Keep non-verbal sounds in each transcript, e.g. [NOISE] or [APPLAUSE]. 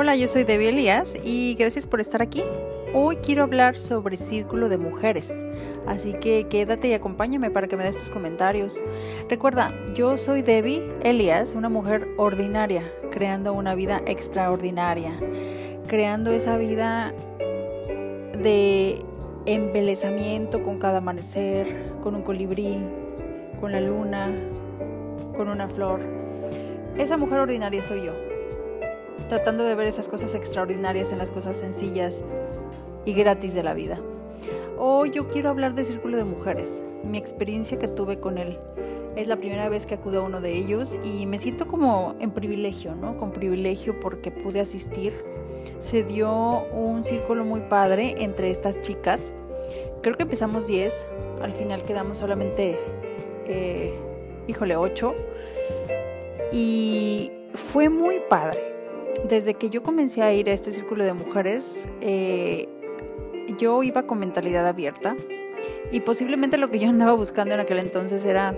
Hola, yo soy Debbie Elías y gracias por estar aquí. Hoy quiero hablar sobre círculo de mujeres, así que quédate y acompáñame para que me des tus comentarios. Recuerda, yo soy Debbie Elías, una mujer ordinaria, creando una vida extraordinaria, creando esa vida de embelezamiento con cada amanecer, con un colibrí, con la luna, con una flor. Esa mujer ordinaria soy yo, tratando de ver esas cosas extraordinarias en las cosas sencillas y gratis de la vida. Hoy yo quiero hablar de Círculo de Mujeres, mi experiencia que tuve con él. Es la primera vez que acudo a uno de ellos y me siento como en privilegio, ¿no? Con privilegio porque pude asistir. Se dio un círculo muy padre entre estas chicas. Creo que empezamos 10, al final quedamos solamente, eh, híjole, 8. Y fue muy padre. Desde que yo comencé a ir a este círculo de mujeres, eh, yo iba con mentalidad abierta y posiblemente lo que yo andaba buscando en aquel entonces era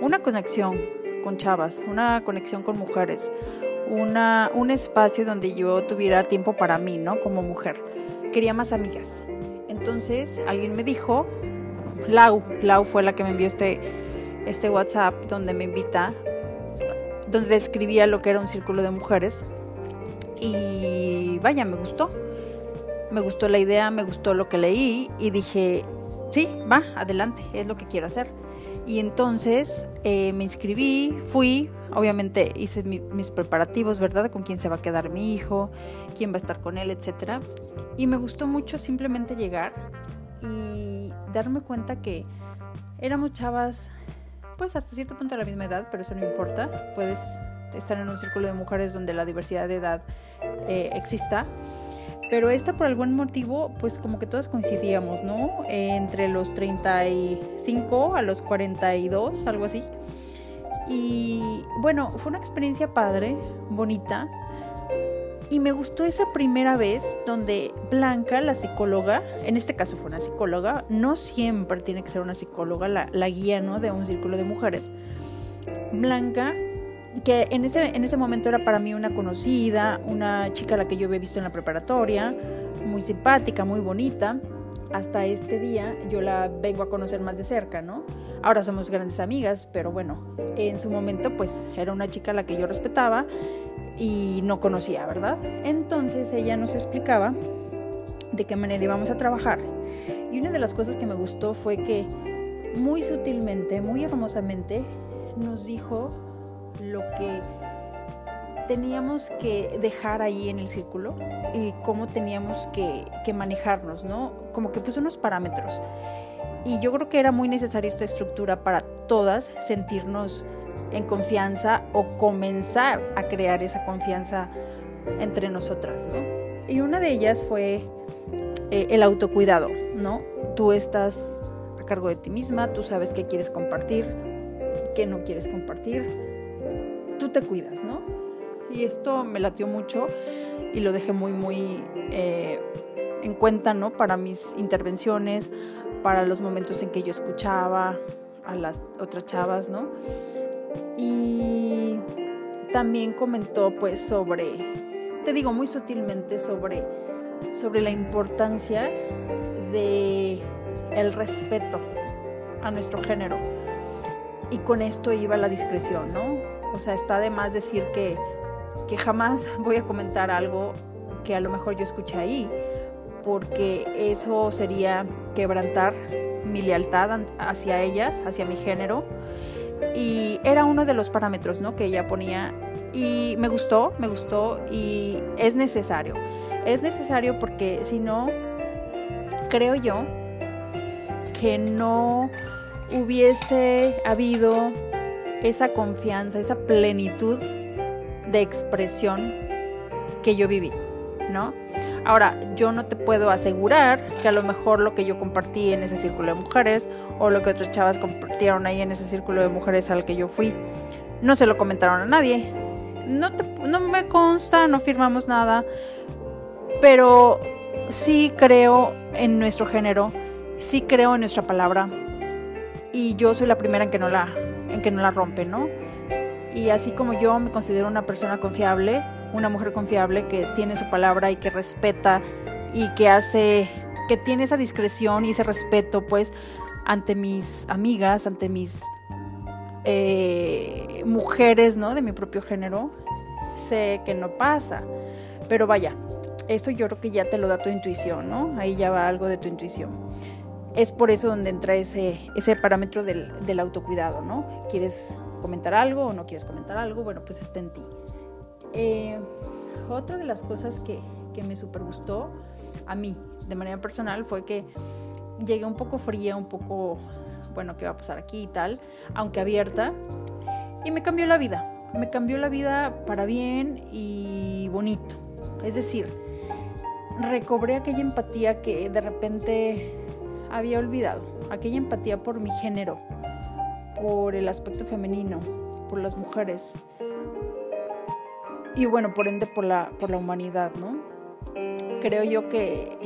una conexión con chavas, una conexión con mujeres, una, un espacio donde yo tuviera tiempo para mí, ¿no? Como mujer. Quería más amigas. Entonces alguien me dijo, Lau, Lau fue la que me envió este, este WhatsApp donde me invita, donde describía lo que era un círculo de mujeres. Y vaya, me gustó me gustó la idea, me gustó lo que leí y dije, sí, va, adelante, es lo que quiero hacer. Y entonces eh, me inscribí, fui, obviamente hice mis preparativos, ¿verdad? Con quién se va a quedar mi hijo, quién va a estar con él, etc. Y me gustó mucho simplemente llegar y darme cuenta que éramos chavas, pues hasta cierto punto de la misma edad, pero eso no importa. Puedes estar en un círculo de mujeres donde la diversidad de edad eh, exista pero esta por algún motivo, pues como que todas coincidíamos, ¿no? entre los 35 a los 42, algo así. Y bueno, fue una experiencia padre, bonita. Y me gustó esa primera vez donde Blanca, la psicóloga, en este caso fue una psicóloga, no siempre tiene que ser una psicóloga la, la guía ¿no? de un círculo de mujeres. Blanca que en ese, en ese momento era para mí una conocida, una chica a la que yo había visto en la preparatoria, muy simpática, muy bonita. Hasta este día yo la vengo a conocer más de cerca, ¿no? Ahora somos grandes amigas, pero bueno, en su momento pues era una chica a la que yo respetaba y no conocía, ¿verdad? Entonces ella nos explicaba de qué manera íbamos a trabajar. Y una de las cosas que me gustó fue que muy sutilmente, muy hermosamente, nos dijo lo que teníamos que dejar ahí en el círculo y cómo teníamos que, manejarnos, ¿no? Como que puso unos parámetros. Y yo creo que era muy necesaria esta estructura para todas sentirnos en confianza o comenzar a crear esa confianza entre nosotras, ¿no? Y una de ellas fue eh, el autocuidado, ¿no? Tú estás a cargo de ti misma, tú sabes qué quieres compartir, qué no quieres compartir, te cuidas, ¿no? Y esto me latió mucho y lo dejé muy, muy eh, en cuenta, ¿no? Para mis intervenciones, para los momentos en que yo escuchaba a las otras chavas, ¿no? Y también comentó pues sobre, te digo muy sutilmente, sobre, sobre la importancia de el respeto a nuestro género. Y con esto iba la discreción, ¿no? O sea, está de más decir que, que jamás voy a comentar algo que a lo mejor yo escuché ahí, porque eso sería quebrantar mi lealtad hacia ellas, hacia mi género. Y era uno de los parámetros ¿no? que ella ponía y me gustó, me gustó y es necesario. Es necesario porque si no, creo yo que no hubiese habido esa confianza, esa plenitud de expresión que yo viví, ¿no? Ahora, yo no te puedo asegurar que a lo mejor lo que yo compartí en ese círculo de mujeres o lo que otras chavas compartieron ahí en ese círculo de mujeres al que yo fui, no se lo comentaron a nadie. No, no me consta, no firmamos nada, pero sí creo en nuestro género, sí creo en nuestra palabra y yo soy la primera en que no la que no la rompe, ¿no? Y así como yo me considero una persona confiable, una mujer confiable que tiene su palabra y que respeta y que hace, que tiene esa discreción y ese respeto, pues, ante mis amigas, ante mis eh, mujeres, ¿no? De mi propio género, sé que no pasa. Pero vaya, esto yo creo que ya te lo da tu intuición, ¿no? Ahí ya va algo de tu intuición. Es por eso donde entra ese, ese parámetro del, del autocuidado, ¿no? ¿Quieres comentar algo o no quieres comentar algo? Bueno, pues está en ti. Eh, otra de las cosas que, que me super gustó a mí, de manera personal, fue que llegué un poco fría, un poco, bueno, ¿qué va a pasar aquí y tal? Aunque abierta. Y me cambió la vida. Me cambió la vida para bien y bonito. Es decir, recobré aquella empatía que de repente había olvidado. Aquella empatía por mi género, por el aspecto femenino, por las mujeres. Y bueno, por ende por la, por la humanidad, ¿no? Creo yo que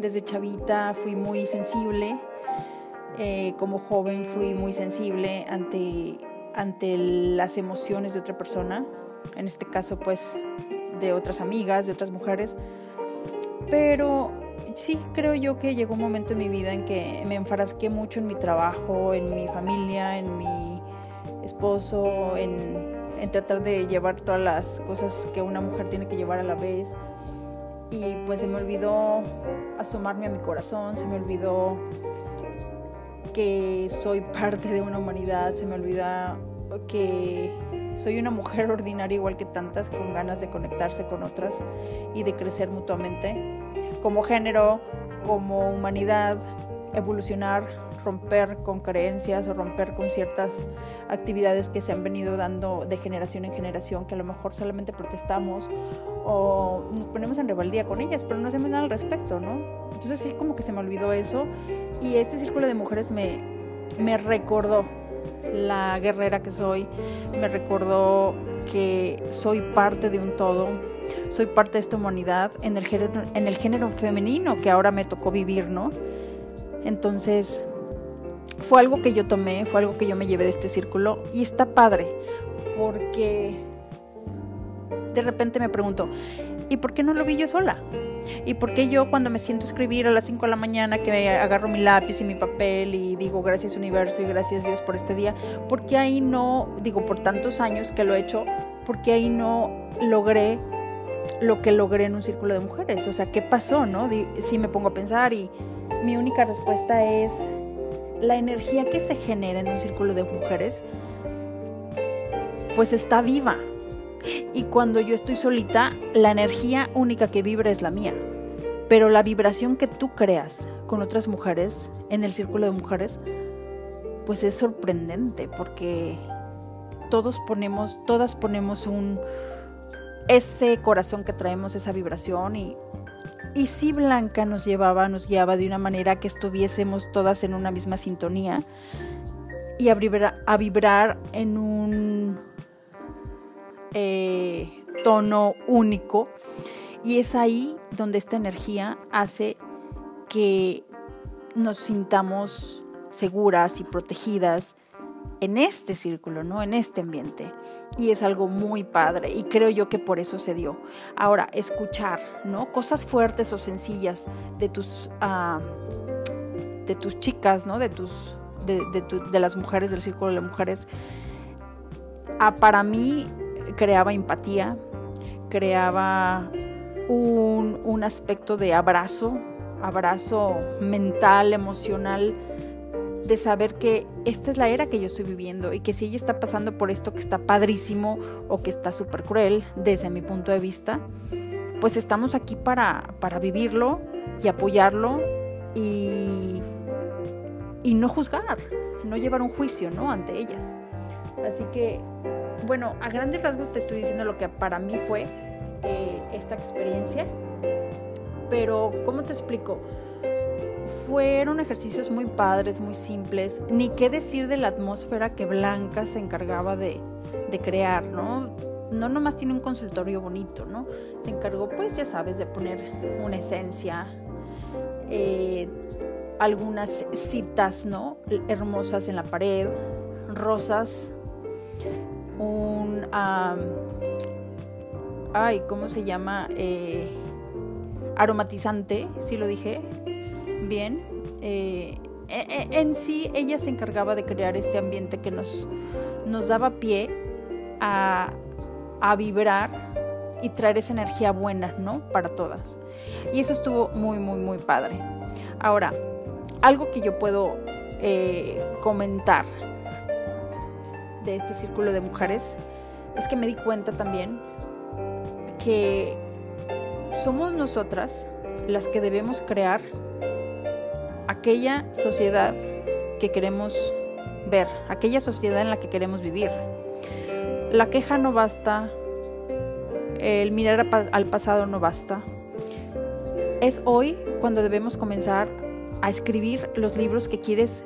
desde chavita fui muy sensible, eh, como joven fui muy sensible ante, ante las emociones de otra persona, en este caso pues de otras amigas, de otras mujeres, pero sí creo yo que llegó un momento en mi vida en que me enfrasqué mucho en mi trabajo, en mi familia, en mi esposo, en, tratar de llevar todas las cosas que una mujer tiene que llevar a la vez. Y pues se me olvidó asomarme a mi corazón, se me olvidó que soy parte de una humanidad, se me olvida que soy una mujer ordinaria igual que tantas, con ganas de conectarse con otras y de crecer mutuamente, como género, como humanidad, evolucionar, romper con creencias o romper con ciertas actividades que se han venido dando de generación en generación, que a lo mejor solamente protestamos o nos ponemos en rebeldía con ellas, pero no hacemos nada al respecto, ¿no? Entonces sí como que se me olvidó eso y este círculo de mujeres me, me recordó la guerrera que soy, me recordó que soy parte de un todo, soy parte de esta humanidad en el género, en el género femenino que ahora me tocó vivir, ¿no? Entonces fue algo que yo tomé, fue algo que yo me llevé de este círculo y está padre porque de repente me pregunto, ¿y por qué no lo vi yo sola? ¿Y por qué yo cuando me siento a escribir a las 5 de la mañana que me agarro mi lápiz y mi papel y digo gracias universo y gracias Dios por este día? ¿Por qué ahí no, digo por tantos años que lo he hecho, por qué ahí no logré lo que logré en un círculo de mujeres? O sea, ¿qué pasó, no? Si me pongo a pensar y mi única respuesta es la energía que se genera en un círculo de mujeres pues está viva, y cuando yo estoy solita, la energía única que vibra es la mía. Pero la vibración que tú creas con otras mujeres, en el círculo de mujeres, pues es sorprendente porque todos ponemos, todas ponemos un ese corazón que traemos, esa vibración y y si Blanca nos llevaba, nos guiaba de una manera que estuviésemos todas en una misma sintonía y a vibrar, a vibrar en un eh, tono único. Y es ahí donde esta energía hace que nos sintamos seguras y protegidas en este círculo, ¿no? En este ambiente. Y es algo muy padre y creo yo que por eso se dio. Ahora, escuchar, ¿no? Cosas fuertes o sencillas de tus, ah, de tus chicas, ¿no? De tus, de, de, las mujeres del círculo de mujeres. Ah, para mí creaba empatía, creaba un, un aspecto de abrazo, abrazo mental, emocional, de saber que esta es la era que yo estoy viviendo y que si ella está pasando por esto que está padrísimo o que está súper cruel desde mi punto de vista, pues estamos aquí para, para vivirlo y apoyarlo y, y no juzgar, no llevar un juicio ¿no? ante ellas. Así que bueno, a grandes rasgos te estoy diciendo lo que para mí fue eh, esta experiencia, pero ¿cómo te explico? Fueron ejercicios muy padres, muy simples, ni qué decir de la atmósfera que Blanca se encargaba de, crear, ¿no? No nomás tiene un consultorio bonito, ¿no? Se encargó, pues ya sabes, de poner una esencia, eh, algunas citas, ¿no? Hermosas en la pared, rosas un ay, ¿cómo se llama? Eh, aromatizante, si lo dije bien. Eh, e, e, en sí, ella se encargaba de crear este ambiente que nos, nos daba pie a, a vibrar y traer esa energía buena, ¿no? Para todas. Y eso estuvo muy, muy, muy padre. Ahora, algo que yo puedo eh, comentar de este círculo de mujeres es que me di cuenta también que somos nosotras las que debemos crear aquella sociedad que queremos ver, aquella sociedad en la que queremos vivir. La queja no basta, el mirar al pasado no basta. Es hoy cuando debemos comenzar a escribir los libros que quieres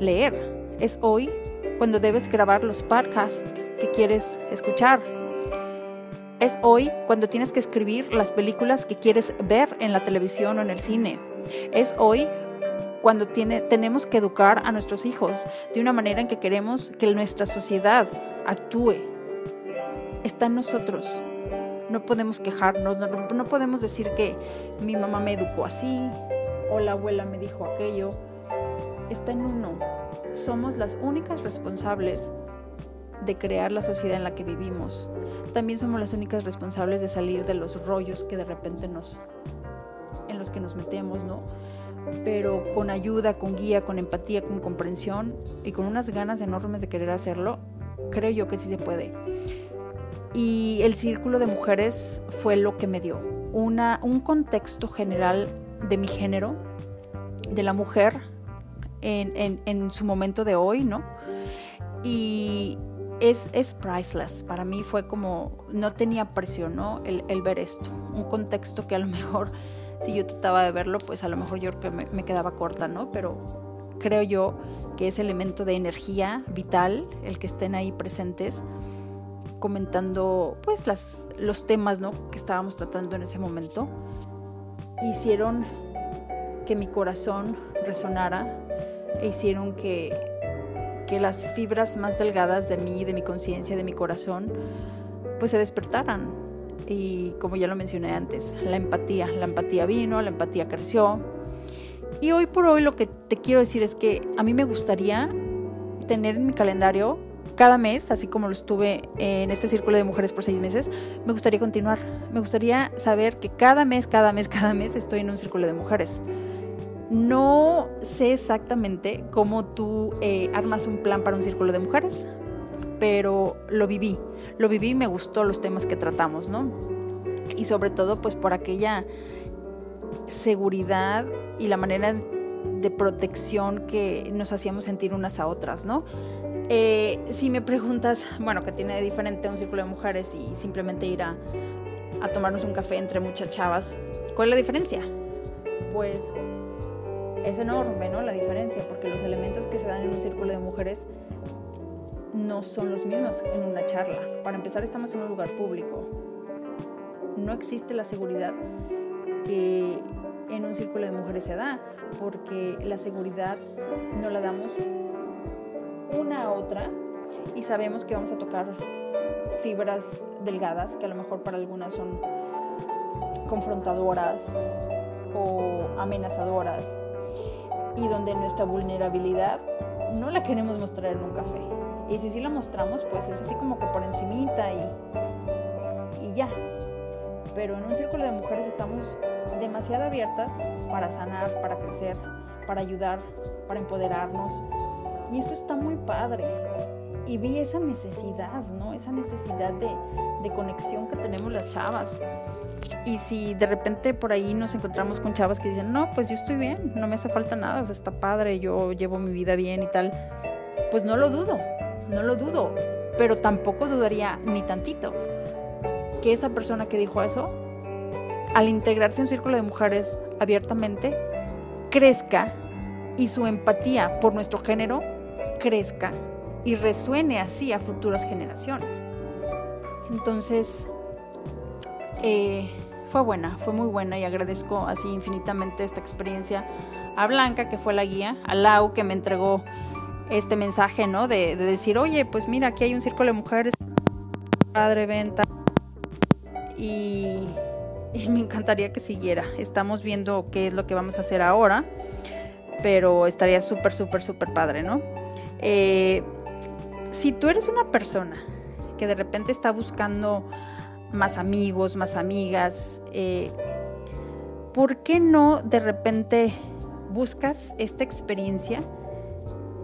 leer. Es hoy cuando debes grabar los podcasts que quieres escuchar. Es hoy cuando tienes que escribir las películas que quieres ver en la televisión o en el cine. Es hoy cuando tiene, tenemos que educar a nuestros hijos de una manera en que queremos que nuestra sociedad actúe. Está en nosotros. No podemos quejarnos, no, no podemos decir que mi mamá me educó así o la abuela me dijo aquello. Está en uno. Somos las únicas responsables de crear la sociedad en la que vivimos. También somos las únicas responsables de salir de los rollos que de repente nos en los que nos metemos, ¿no? Pero con ayuda, con guía, con empatía, con comprensión y con unas ganas enormes de querer hacerlo, creo yo que sí se puede. Y el círculo de mujeres fue lo que me dio una, un contexto general de mi género, de la mujer en, en, su momento de hoy, ¿no? Y es, es, priceless. Para mí fue como, no tenía presión, ¿no? El, el ver esto. Un contexto que a lo mejor si yo trataba de verlo, pues a lo mejor yo creo que me, quedaba corta, ¿no? Pero creo yo que ese elemento de energía vital, el que estén ahí presentes, comentando pues las, los temas ¿no? que estábamos tratando en ese momento, hicieron que mi corazón resonara e hicieron que, que las fibras más delgadas de mí, de mi conciencia, de mi corazón, pues se despertaran y como ya lo mencioné antes, la empatía, la empatía vino, la empatía creció. Y hoy por hoy lo que te quiero decir es que a mí me gustaría tener en mi calendario cada mes, así como lo estuve en este círculo de mujeres por seis meses, me gustaría continuar. Me gustaría saber que cada mes, cada mes, cada mes estoy en un círculo de mujeres. No sé exactamente cómo tú eh, armas un plan para un círculo de mujeres, pero lo viví lo viví y me gustó los temas que tratamos, ¿no? Y sobre todo pues por aquella seguridad y la manera de protección que nos hacíamos sentir unas a otras, ¿no? Eh, si me preguntas, bueno, ¿qué tiene de diferente un círculo de mujeres y simplemente ir a, a tomarnos un café entre muchas chavas, ¿cuál es la diferencia? Pues es enorme, ¿no? La diferencia, porque los elementos que se dan en un círculo de mujeres no son los mismos en una charla. Para empezar, estamos en un lugar público. No existe la seguridad que en un círculo de mujeres se da, porque la seguridad no la damos una a otra y sabemos que vamos a tocar fibras delgadas que a lo mejor para algunas son confrontadoras o amenazadoras y donde nuestra vulnerabilidad no la queremos mostrar en un café y si sí la mostramos, pues es así como que por encimita y, y ya. Pero en un círculo de mujeres estamos demasiado abiertas para sanar, para crecer, para ayudar, para empoderarnos. Y eso está muy padre. Y vi esa necesidad, ¿no? Esa necesidad de, de conexión que tenemos las chavas. Y si de repente por ahí nos encontramos con chavas que dicen, no, pues yo estoy bien, no me hace falta nada, o sea, está padre, yo llevo mi vida bien y tal, pues no lo dudo, no lo dudo, pero tampoco dudaría ni tantito que esa persona que dijo eso, al integrarse en un círculo de mujeres abiertamente, crezca y su empatía por nuestro género crezca y resuene así a futuras generaciones. Entonces, eh, fue buena, fue muy buena y agradezco así infinitamente esta experiencia a Blanca, que fue la guía, a Lau, que me entregó este mensaje, ¿no? De, decir, oye, pues mira, aquí hay un círculo de mujeres, padre, venta. y, me encantaría que siguiera. Estamos viendo qué es lo que vamos a hacer ahora, pero estaría súper, súper, súper padre, ¿no? Eh, si tú eres una persona que de repente está buscando más amigos, más amigas, eh, ¿por qué no de repente buscas esta experiencia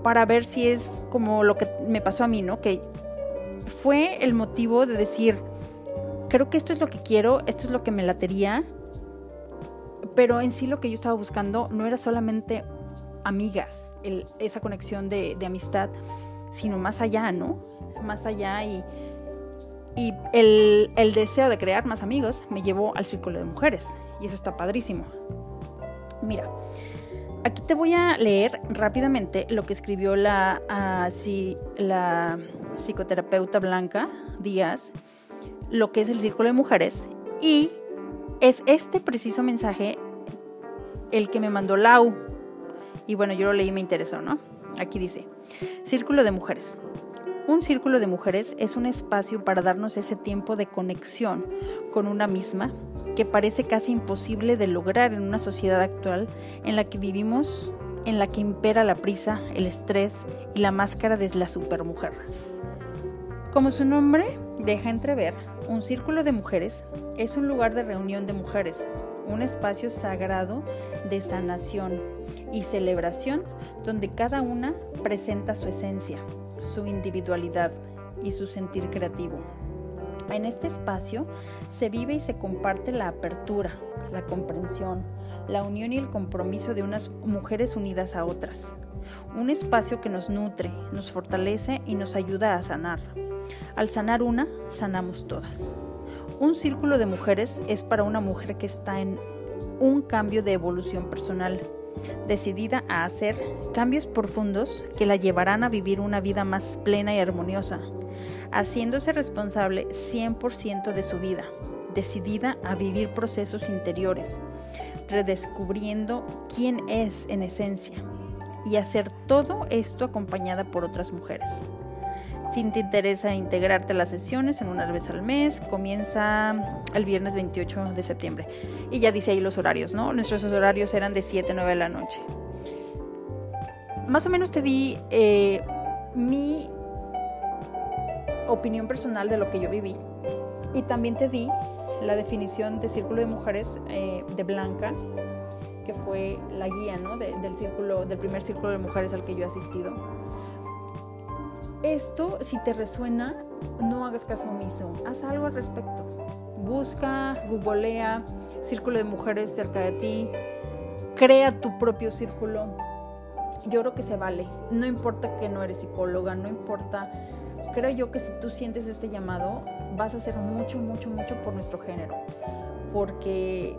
para ver si es como lo que me pasó a mí, ¿no? Que fue el motivo de decir, creo que esto es lo que quiero, esto es lo que me latería, pero en sí lo que yo estaba buscando no era solamente amigas, esa conexión de, amistad, sino más allá, ¿no? Más allá y, el deseo de crear más amigos me llevó al círculo de mujeres y eso está padrísimo. Mira, aquí te voy a leer rápidamente lo que escribió la, ah, la psicoterapeuta Blanca Díaz, lo que es el Círculo de Mujeres, y es este preciso mensaje el que me mandó Lau. Y bueno, yo lo leí y me interesó, ¿no? Aquí dice, Círculo de Mujeres. Un círculo de mujeres es un espacio para darnos ese tiempo de conexión con una misma que parece casi imposible de lograr en una sociedad actual en la que vivimos, en la que impera la prisa, el estrés y la máscara de la supermujer. Como su nombre deja entrever, un círculo de mujeres es un lugar de reunión de mujeres, un espacio sagrado de sanación y celebración donde cada una presenta su esencia, su individualidad y su sentir creativo. En este espacio se vive y se comparte la apertura, la comprensión, la unión y el compromiso de unas mujeres unidas a otras. Un espacio que nos nutre, nos fortalece y nos ayuda a sanar. Al sanar una, sanamos todas. Un círculo de mujeres es para una mujer que está en un cambio de evolución personal, decidida a hacer cambios profundos que la llevarán a vivir una vida más plena y armoniosa, haciéndose responsable 100% de su vida, decidida a vivir procesos interiores, redescubriendo quién es en esencia y hacer todo esto acompañada por otras mujeres. Si te interesa integrarte a las sesiones en una vez al mes, comienza el viernes 28 de septiembre. Y ya dice ahí los horarios, ¿no? Nuestros horarios eran de 7 a 9 de la noche. Más o menos te di eh, mi opinión personal de lo que yo viví. Y también te di la definición de círculo de mujeres eh, de Blanca, que fue la guía ¿no? del, círculo, del primer círculo de mujeres al que yo he asistido esto, si te resuena, no hagas caso omiso, haz algo al respecto. Busca, googlea, círculo de mujeres cerca de ti, crea tu propio círculo. Yo creo que se vale, no importa que no eres psicóloga, no importa. Creo yo que si tú sientes este llamado, vas a hacer mucho, mucho, mucho por nuestro género. Porque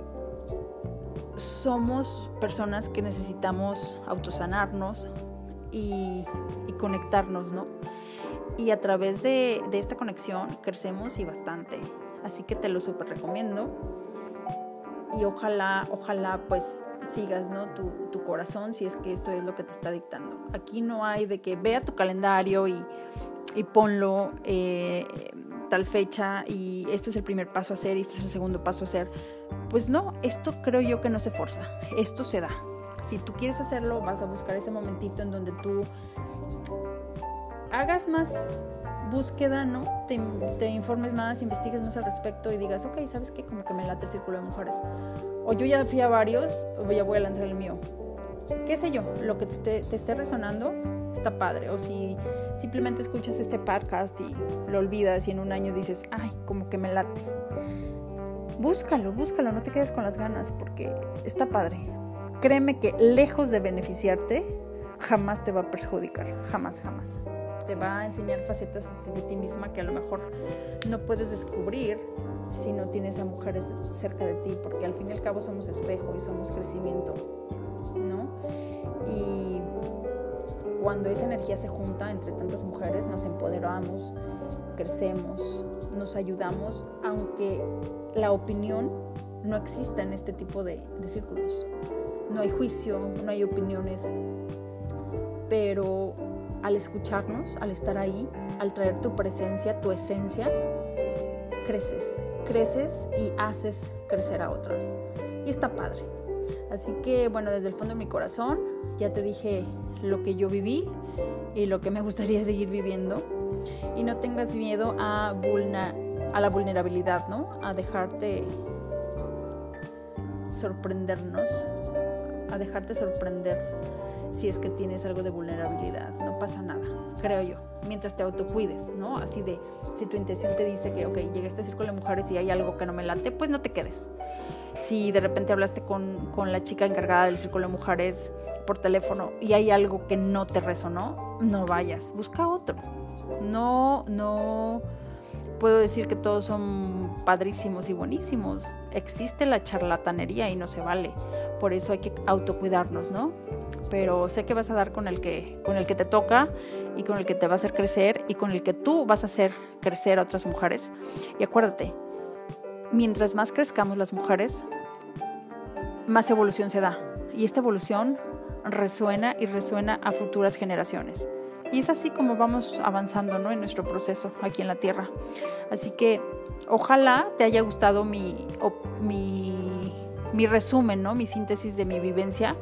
somos personas que necesitamos autosanarnos y, y conectarnos, ¿no? Y a través de, esta conexión crecemos y bastante. Así que te lo súper recomiendo. Y ojalá, ojalá pues sigas ¿no? tu, corazón si es que esto es lo que te está dictando. Aquí no hay de que vea tu calendario y, ponlo eh, tal fecha y este es el primer paso a hacer y este es el segundo paso a hacer. Pues no, esto creo yo que no se forza, esto se da. Si tú quieres hacerlo, vas a buscar ese momentito en donde tú hagas más búsqueda, ¿no? Te, informes más, investigues más al respecto y digas, ok, ¿sabes qué? Como que me late el círculo de mujeres. O yo ya fui a varios, o ya voy a lanzar el mío. ¿Qué sé yo? Lo que te, te esté resonando está padre. O si simplemente escuchas este podcast y lo olvidas y en un año dices, ay, como que me late. Búscalo, búscalo, no te quedes con las ganas porque está padre. Créeme que lejos de beneficiarte, jamás te va a perjudicar. Jamás, jamás te va a enseñar facetas de ti misma que a lo mejor no puedes descubrir si no tienes a mujeres cerca de ti, porque al fin y al cabo somos espejo y somos crecimiento, ¿no? Y cuando esa energía se junta entre tantas mujeres, nos empoderamos, crecemos, nos ayudamos, aunque la opinión no exista en este tipo de, de círculos. No hay juicio, no hay opiniones, pero al escucharnos, al estar ahí, al traer tu presencia, tu esencia, creces, creces y haces crecer a otras. Y está padre. Así que bueno, desde el fondo de mi corazón ya te dije lo que yo viví y lo que me [LAUGHS] gustaría seguir viviendo. Y no tengas miedo a, a la vulnerabilidad, ¿no? A dejarte sorprendernos, a dejarte sorprender si es que tienes algo de vulnerabilidad. No pasa nada, creo yo. Mientras te autocuides, ¿no? Así de, si tu intención te dice que, ok, llegué a este círculo de mujeres y hay algo que no me late, pues no te quedes. Si de repente hablaste con, con la chica encargada del círculo de mujeres por teléfono y hay algo que no te resonó, no vayas, busca otro. No, no puedo decir que todos son padrísimos y buenísimos. Existe la charlatanería y no se vale. Por eso hay que autocuidarnos, ¿no? Pero sé que vas a dar con el que, con el que te toca y con el que te va a hacer crecer y con el que tú vas a hacer crecer a otras mujeres. Y acuérdate, mientras más crezcamos las mujeres, más evolución se da. Y esta evolución resuena y resuena a futuras generaciones. Y es así como vamos avanzando ¿no? en nuestro proceso aquí en la Tierra. Así que ojalá te haya gustado mi, mi, resumen, ¿no? mi síntesis de mi vivencia.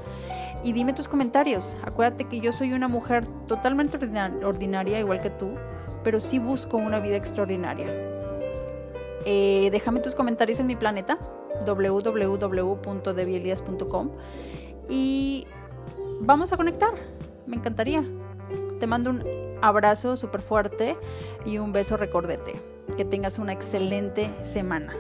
Y dime tus comentarios. Acuérdate que yo soy una mujer totalmente ordinaria, igual que tú, pero sí busco una vida extraordinaria. Eh, déjame tus comentarios en mi planeta, www.debielias.com, y vamos a conectar. Me encantaría. Te mando un abrazo súper fuerte y un beso recordete. Que tengas una excelente semana.